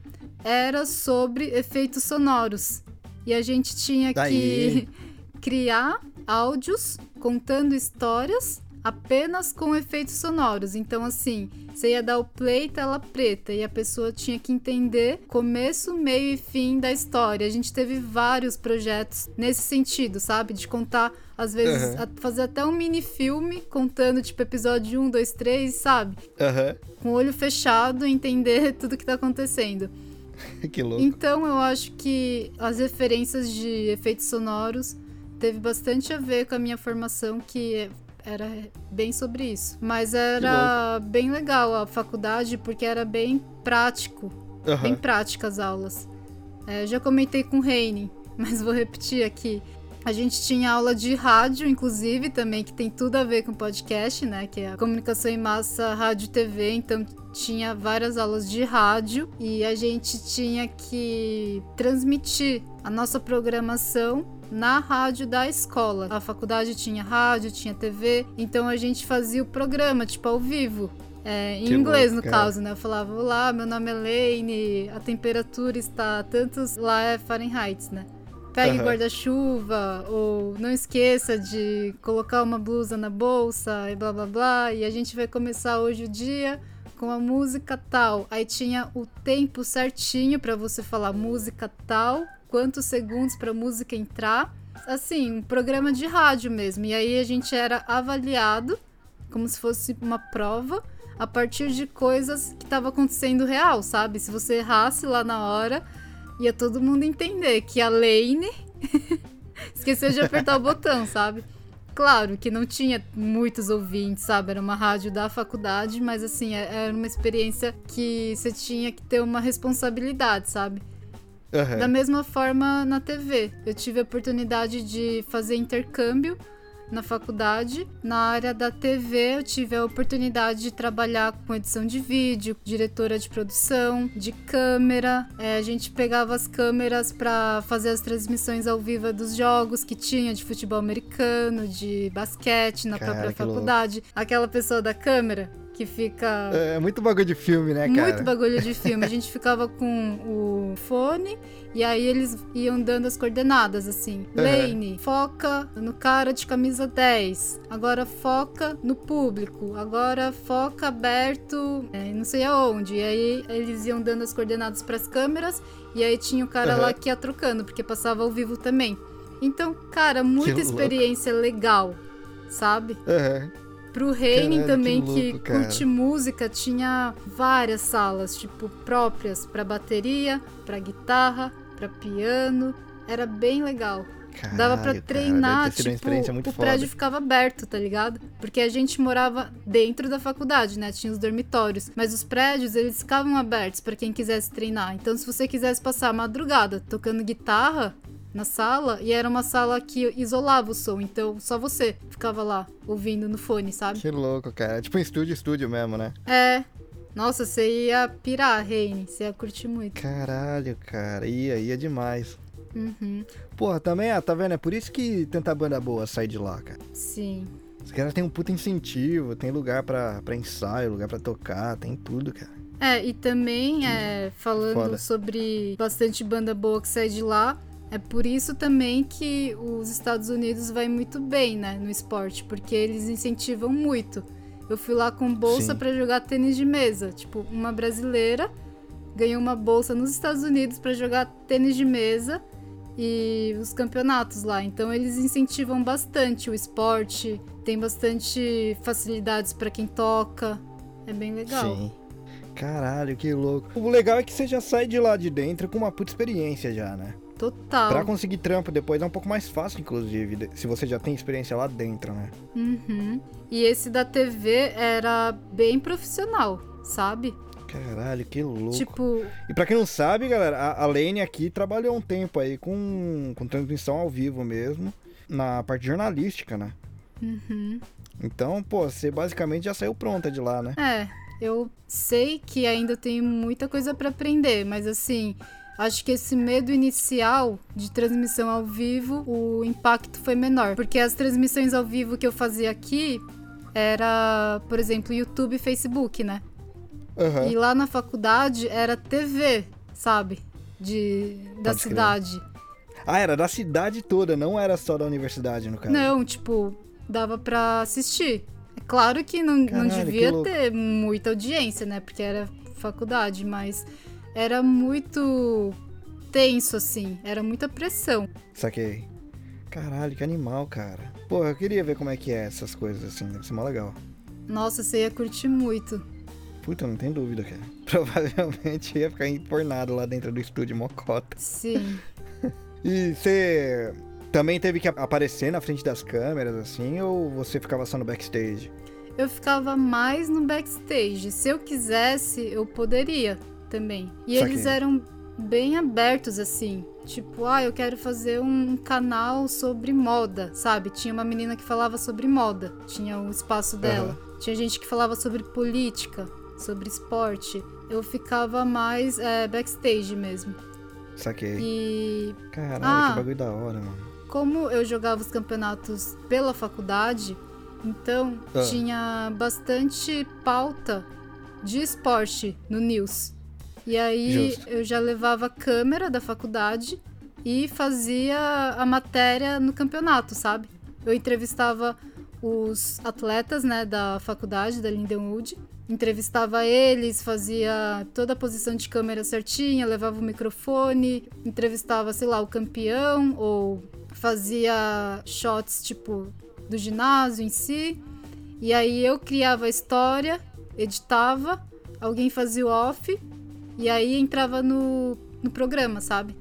era sobre efeitos sonoros. E a gente tinha Daí. que criar áudios contando histórias apenas com efeitos sonoros. Então, assim, você ia dar o play tela preta e a pessoa tinha que entender começo, meio e fim da história. A gente teve vários projetos nesse sentido, sabe? De contar, às vezes, Uhum. fazer até um mini filme contando, tipo, episódio 1, 2, 3, sabe? Aham. Com o olho fechado, entender tudo que tá acontecendo. que louco. Então eu acho que as referências de efeitos sonoros teve bastante a ver com a minha formação, que era bem sobre isso. Mas era bem legal a faculdade, porque era bem prático, Aham. bem prática as aulas. É, já comentei com o Reine, mas vou repetir aqui. A gente tinha aula de rádio, inclusive, também, que tem tudo a ver com podcast, né? Que é a comunicação em massa, rádio e TV. Então, tinha várias aulas de rádio e a gente tinha que transmitir a nossa programação na rádio da escola. A faculdade tinha rádio, tinha TV, então a gente fazia o programa, tipo, ao vivo. É, em Que inglês, louco, no caso, né? Eu falava, olá, meu nome é Lane, a temperatura está tantos... Lá é Fahrenheit, né? Pegue Aham. guarda-chuva, ou não esqueça de colocar uma blusa na bolsa, e blá blá blá. E a gente vai começar hoje o dia com a música tal. Aí tinha o tempo certinho pra você falar música tal, quantos segundos pra música entrar. Assim, um programa de rádio mesmo. E aí a gente era avaliado como se fosse uma prova a partir de coisas que estavam acontecendo real, sabe? Se você errasse lá na hora, ia todo mundo entender que a Lane esqueceu de apertar o botão, sabe? Claro que não tinha muitos ouvintes, sabe? Era uma rádio da faculdade, mas assim, é- era uma experiência que você tinha que ter uma responsabilidade, sabe? Aham. Da mesma forma na TV. Eu tive a oportunidade de fazer intercâmbio na faculdade. Na área da TV, eu tive a oportunidade de trabalhar com edição de vídeo, diretora de produção, de câmera. É, a gente pegava as câmeras para fazer as transmissões ao vivo dos jogos que tinha de futebol americano, de basquete na Cara, própria que louco. faculdade. Aquela pessoa da câmera que fica É muito bagulho de filme, né, cara? muito bagulho de filme. A gente ficava com o fone e aí eles iam dando as coordenadas, assim. Uhum. Lane, foca no cara de camisa 10. Agora foca no público. Agora foca aberto, é, não sei aonde. E aí eles iam dando as coordenadas pras câmeras e aí tinha o cara Uhum. lá que ia trocando, porque passava ao vivo também. Então, cara, muita louco. experiência legal, sabe? Aham. Pro Reining também, que que, louco, cara. curte música, tinha várias salas, tipo, próprias pra bateria, pra guitarra, pra piano. Era bem legal. Dava pra Caralho, cara, treinar, deve ter sido uma tipo, o foda. prédio ficava aberto, tá ligado? Porque a gente morava dentro da faculdade, né? Tinha os dormitórios. Mas os prédios, eles ficavam abertos pra quem quisesse treinar. Então, se você quisesse passar a madrugada tocando guitarra, na sala e era uma sala que isolava o som, então só você ficava lá ouvindo no fone, sabe? Que louco, cara. É tipo um estúdio, estúdio mesmo, né? É. Nossa, você ia pirar, Reine. Você ia curtir muito. Caralho, cara. Ia, ia demais. Uhum. Porra, também, ah, tá vendo? É por isso que tanta banda boa sai de lá, cara. Sim. Os caras têm um puta incentivo, tem lugar pra, pra ensaio, lugar pra tocar, tem tudo, cara. É, e também, é, falando Foda. sobre bastante banda boa que sai de lá, é por isso também que os Estados Unidos vai muito bem, né, no esporte, porque eles incentivam muito. Eu fui lá com bolsa pra jogar tênis de mesa, tipo, uma brasileira ganhou uma bolsa nos Estados Unidos pra jogar tênis de mesa e os campeonatos lá. Então eles incentivam bastante o esporte, tem bastante facilidades pra quem toca. É bem legal. Sim. Caralho, que louco. O legal é que você já sai de lá de dentro com uma puta experiência já, né? Total. Pra conseguir trampo depois é um pouco mais fácil, inclusive, se você já tem experiência lá dentro, né? Uhum. E esse da TV era bem profissional, sabe? Caralho, que louco. Tipo, E pra quem não sabe, galera, a, a Lane aqui trabalhou um tempo aí com, com transmissão ao vivo mesmo, na parte jornalística, né? uhum. Então, pô, você basicamente já saiu pronta de lá, né? é, eu sei que ainda tenho muita coisa pra aprender, mas assim, acho que esse medo inicial de transmissão ao vivo, o impacto foi menor, porque as transmissões ao vivo que eu fazia aqui era, por exemplo, YouTube e Facebook, né? Aham. E lá na faculdade era TV, sabe? De da Pode crer. cidade. Ah, era da cidade toda, não era só da universidade, no caso. Não, tipo, dava pra assistir. É claro que não, não Caralho, que devia louco. ter muita audiência, né? Porque era faculdade, mas era muito tenso, assim. Era muita pressão. Saquei. Caralho, que animal, cara. Pô, eu queria ver como é que é essas coisas assim, deve ser mó legal. Nossa, você ia curtir muito. Puta, não tem dúvida, cara. Provavelmente ia ficar empornado lá dentro do estúdio Mocota. Sim. E você também teve que aparecer na frente das câmeras, assim, ou você ficava só no backstage? Eu ficava mais no backstage. Se eu quisesse, eu poderia também. E Saquei. eles eram bem abertos, assim. Tipo, ah, eu quero fazer um canal sobre moda, sabe? Tinha uma menina que falava sobre moda, tinha o espaço dela. Tinha gente que falava sobre política, sobre esporte. Eu ficava mais é, backstage mesmo. Saquei. E Caralho, Ah. que bagulho da hora, mano. como eu jogava os campeonatos pela faculdade, então Ah. tinha bastante pauta de esporte no news. E aí Justo. eu já levava a câmera da faculdade e fazia a matéria no campeonato, sabe? Eu entrevistava os atletas, né, da faculdade, da Lindenwood. Entrevistava eles, fazia toda a posição de câmera certinha, levava o microfone, entrevistava, sei lá, o campeão ou fazia shots tipo do ginásio em si. E aí eu criava a história, editava, alguém fazia o off e aí entrava no, no programa, sabe?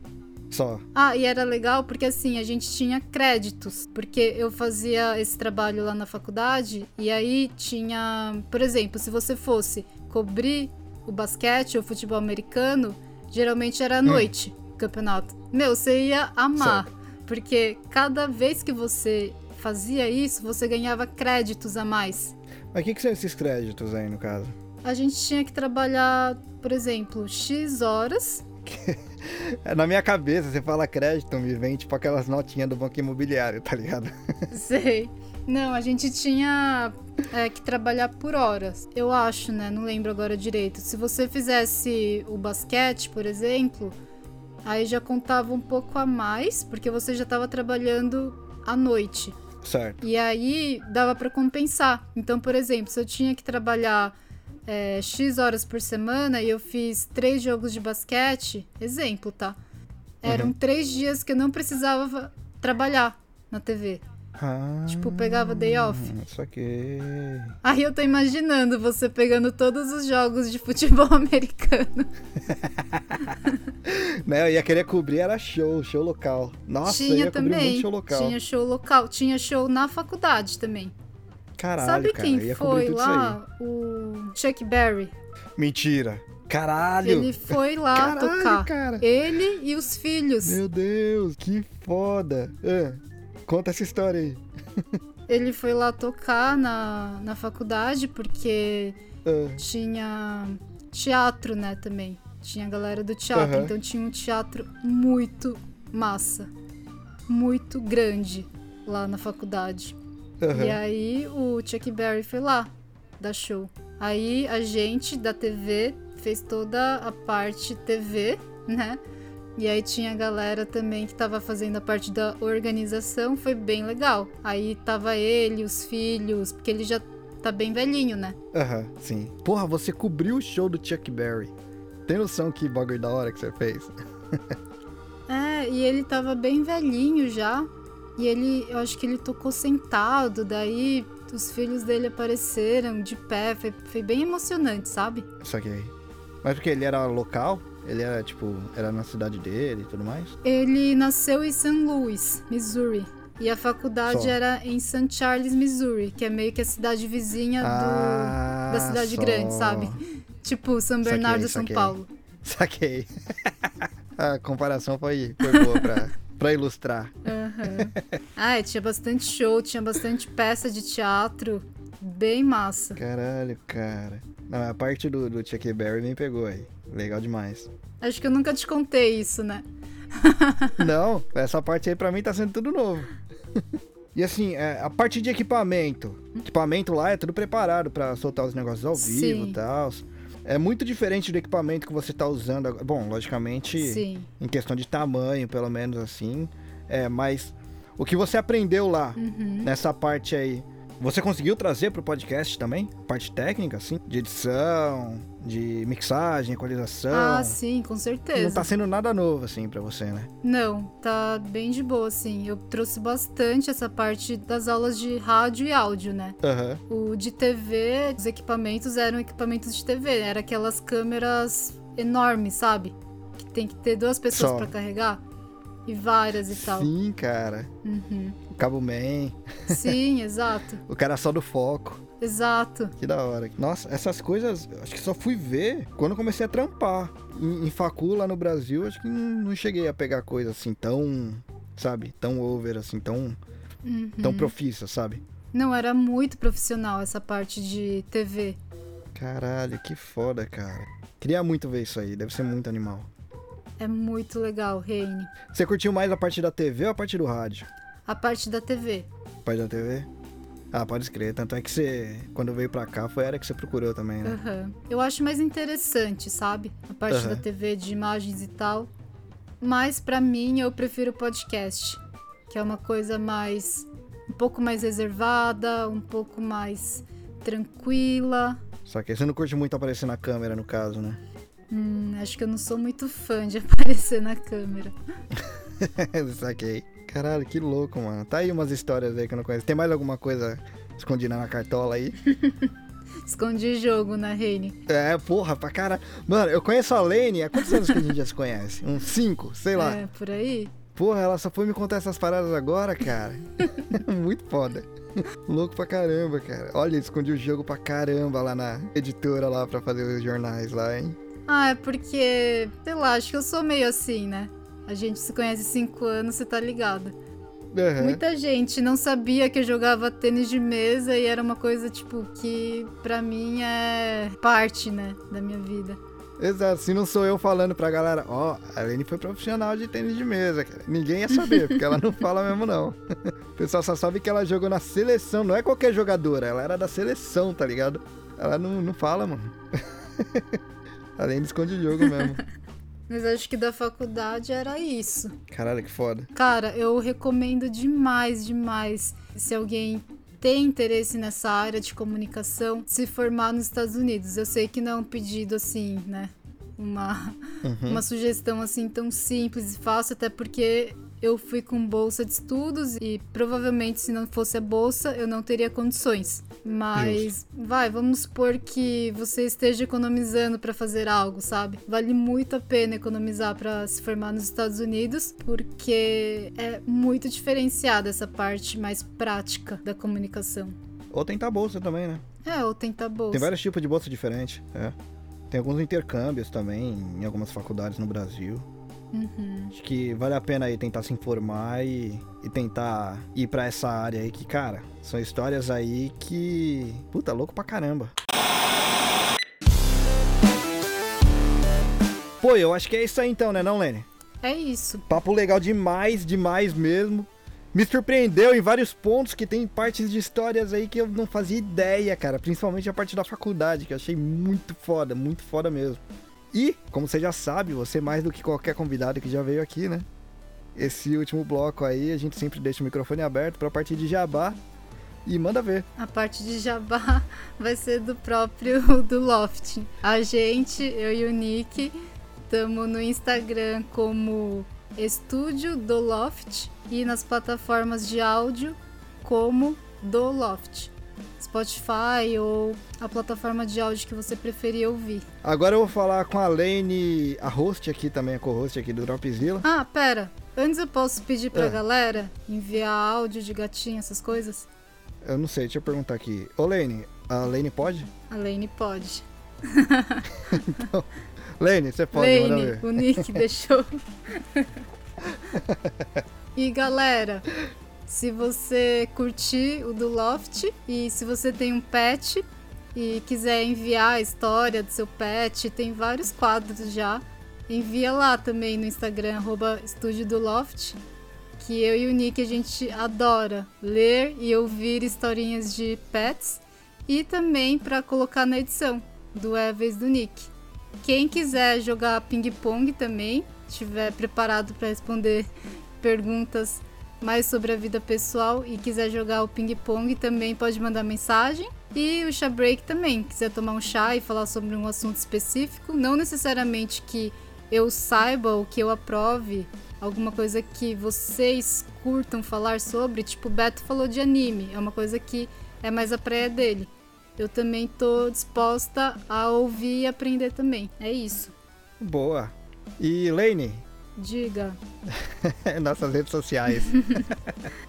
Só. Ah, e era legal porque assim, a gente tinha créditos, porque eu fazia esse trabalho lá na faculdade e aí tinha, por exemplo, se você fosse cobrir o basquete ou futebol americano, geralmente era à noite o campeonato. Meu, você ia amar, porque cada vez que você fazia isso, você ganhava créditos a mais. Mas o que, que são esses créditos aí, no caso? A gente tinha que trabalhar, por exemplo, X horas É, Na minha cabeça, você fala crédito, me vem tipo aquelas notinhas do banco imobiliário, tá ligado? Sei. Não, a gente tinha é, que trabalhar por horas. Eu acho, né? Não lembro agora direito. Se você fizesse o basquete, por exemplo, aí já contava um pouco a mais, porque você já estava trabalhando à noite. Certo. E aí dava para compensar. Então, por exemplo, se eu tinha que trabalhar é, X horas por semana e eu fiz três jogos de basquete, exemplo, tá? Eram três dias que eu não precisava trabalhar na TV. Ah, Tipo, pegava day off. Saquei. Aí eu tô imaginando você pegando todos os jogos de futebol americano. Né, eu ia querer cobrir, era show, show local. Nossa, eu tinha ia cobrir também. muito show local. Tinha show local. Tinha show na faculdade também. Caralho, Sabe cara, quem cobrir foi lá? O Chuck Berry. Mentira. Caralho! Ele foi lá Caralho, tocar. cara. Ele e os filhos. Meu Deus, que foda! Ah, conta essa história aí. Ele foi lá tocar na, na faculdade porque Ah, tinha teatro, né, também. Tinha a galera do teatro, Aham. então tinha um teatro muito massa. Muito grande lá na faculdade. Aham. E aí o Chuck Berry foi lá dar show. Aí a gente da TV fez toda a parte TV, né? E aí tinha a galera também que tava fazendo a parte da organização, foi bem legal. Aí tava ele, os filhos, porque ele já tá bem velhinho, né? Aham, sim. Porra, você cobriu o show do Chuck Berry. Tem noção que bagulho da hora que você fez? É, e ele tava bem velhinho já. E ele, eu acho que ele tocou sentado, daí os filhos dele apareceram de pé, foi, foi bem emocionante, sabe? Saquei. Mas porque ele era local? Ele era, tipo, era na cidade dele e tudo mais? Ele nasceu em St. Louis, Missouri. E a faculdade Só. era em St. Charles, Missouri, que é meio que a cidade vizinha do, Ah, da cidade só. grande, sabe? Tipo São Saquei, Bernardo, São saquei. Paulo. Saquei. a comparação foi, foi boa pra, pra ilustrar. Aham. Ah, tinha bastante show, tinha bastante peça de teatro. Bem massa. Caralho, cara. Não, a parte do, do Chuck Berry me pegou aí. Legal demais. Acho que eu nunca te contei isso, né? Não, essa parte aí pra mim tá sendo tudo novo. E assim, é, a parte de equipamento. Equipamento lá é tudo preparado pra soltar os negócios ao vivo e tal. É muito diferente do equipamento que você tá usando. agora. Bom, logicamente, Sim. em questão de tamanho, pelo menos assim. É, mas o que você aprendeu lá Uhum. nessa parte aí, você conseguiu trazer pro podcast também? Parte técnica, assim? De edição, de mixagem, equalização. Ah, sim, com certeza. Não tá sendo nada novo, assim, pra você, né? Não, tá bem de boa, assim. Eu trouxe bastante essa parte das aulas de rádio e áudio, né? Aham. O de TV, os equipamentos eram equipamentos de TV, era aquelas câmeras enormes, sabe? Que tem que ter duas pessoas pra carregar e várias e tal. Sim, cara. Uhum. Cabo Man, Sim, exato. o cara só do foco. Exato. Que da hora. Nossa, essas coisas, acho que só fui ver quando comecei a trampar. Em, em facu, lá no Brasil, acho que não, não cheguei a pegar coisa assim tão, sabe? Tão over, assim, tão, Uhum. tão profissa, sabe? Não, era muito profissional essa parte de TV. Caralho, que foda, cara. Queria muito ver isso aí, deve ser muito animal. É muito legal, Reine. Você curtiu mais a parte da TV ou a parte do rádio? A parte da TV. A parte da TV? Ah, pode escrever. Tanto é que você, quando veio pra cá, foi a área que você procurou também, né? Aham. Eu acho mais interessante, sabe? A parte Aham. da TV, de imagens e tal. Mas pra mim, eu prefiro podcast. Que é uma coisa mais. um pouco mais reservada, um pouco mais tranquila. Só que você não curte muito aparecer na câmera, no caso, né? Hum, acho que eu não sou muito fã de aparecer na câmera. Saquei. Caralho, que louco, mano. Tá aí umas histórias aí que eu não conheço. Tem mais alguma coisa escondida na cartola aí? Escondi jogo na Reine. É, porra, pra cara. Mano, eu conheço a Lane há quantos anos que a gente já se conhece? Uns cinco, sei lá. É, por aí. Porra, ela só foi me contar essas paradas agora, cara. Muito foda. Louco pra caramba, cara. Olha, escondi o jogo pra caramba lá na editora lá pra fazer os jornais lá, hein? Ah, é porque, sei lá, acho que eu sou meio assim, né? A gente se conhece cinco anos, você tá ligado. Aham. Muita gente não sabia que eu jogava tênis de mesa e era uma coisa, tipo, que pra mim é parte, né, da minha vida. Exato, se não sou eu falando pra galera, ó, a Lene foi profissional de tênis de mesa, cara. Ninguém ia saber, porque ela não fala mesmo, não. O pessoal só sabe que ela jogou na seleção, não é qualquer jogadora, ela era da seleção, tá ligado? Ela não, não fala, mano. A Lene esconde o jogo mesmo. Mas acho que da faculdade era isso. Caralho, que foda. Cara, eu recomendo demais, demais. Se alguém tem interesse nessa área de comunicação, se formar nos Estados Unidos. Eu sei que não é um pedido assim, né? Uma, Uhum. uma sugestão assim tão simples e fácil, até porque eu fui com bolsa de estudos e provavelmente se não fosse a bolsa eu não teria condições. Mas vai, vamos supor que você esteja economizando para fazer algo, sabe? Vale muito a pena economizar para se formar nos Estados Unidos, porque é muito diferenciada essa parte mais prática da comunicação. Ou tentar bolsa também, né? É, ou tentar bolsa. Tem vários tipos de bolsa diferentes. É. tem alguns intercâmbios também em algumas faculdades no Brasil. Uhum. Acho que vale a pena aí tentar se informar e, e tentar ir pra essa área aí que, cara, são histórias aí que. Puta, louco pra caramba. Pô, eu acho que é isso aí então, né, não, Lene? É isso. Papo legal demais, demais mesmo. Me surpreendeu em vários pontos que tem partes de histórias aí que eu não fazia ideia, cara. Principalmente a parte da faculdade, que eu achei muito foda, muito foda mesmo. E, como você já sabe, você mais do que qualquer convidado que já veio aqui, né? Esse último bloco aí, a gente sempre deixa o microfone aberto pra partir de jabá. E manda ver. A parte de jabá vai ser do próprio do Loft. A gente, eu e o Nick, estamos no Instagram como Estúdio do Loft e nas plataformas de áudio como do Loft. Spotify ou a plataforma de áudio que você preferir ouvir. Agora eu vou falar com a Lane, a host aqui também, a co-host aqui do Dropzilla. Ah, pera. Antes eu posso pedir pra É. galera enviar áudio de gatinho, essas coisas? Eu não sei, deixa eu perguntar aqui. Ô Lane, a Lane pode? A Lane pode. Lane, você pode, Lane, ver. o Nick deixou. e galera, se você curtir o do Loft e se você tem um pet e quiser enviar a história do seu pet, tem vários quadros já. Envia lá também no Instagram, arroba Estúdio do Loft, que eu e o Nick a gente adora ler e ouvir historinhas de pets e também para colocar na edição do Vez do Nick. Quem quiser jogar ping-pong também, estiver preparado para responder perguntas mais sobre a vida pessoal e quiser jogar o ping-pong, também pode mandar mensagem. E o chá break também, quiser tomar um chá e falar sobre um assunto específico, não necessariamente que eu saiba ou que eu aprove alguma coisa que vocês curtam falar sobre, tipo o Beto falou de anime, é uma coisa que é mais a praia dele. Eu também tô disposta a ouvir e aprender também. É isso. Boa. E Lane, Diga. nossas redes sociais.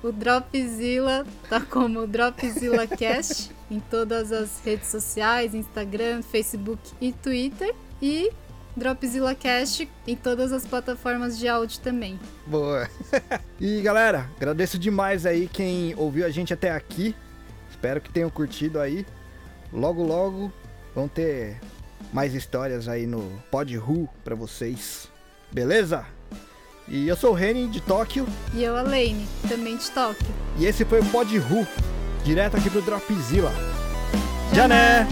O Dropzilla tá como Dropzilla Cast em todas as redes sociais, Instagram, Facebook e Twitter. E Dropzilla Cast em todas as plataformas de áudio também. Boa. e galera, agradeço demais aí quem ouviu a gente até aqui. Espero que tenham curtido aí. Logo, logo vão ter mais histórias aí no Pod Who pra vocês. Beleza? E eu sou o Reni de Tóquio. E eu, a Lane, também de Tóquio. E esse foi o Pod Who, direto aqui pro Dropzilla. Já né?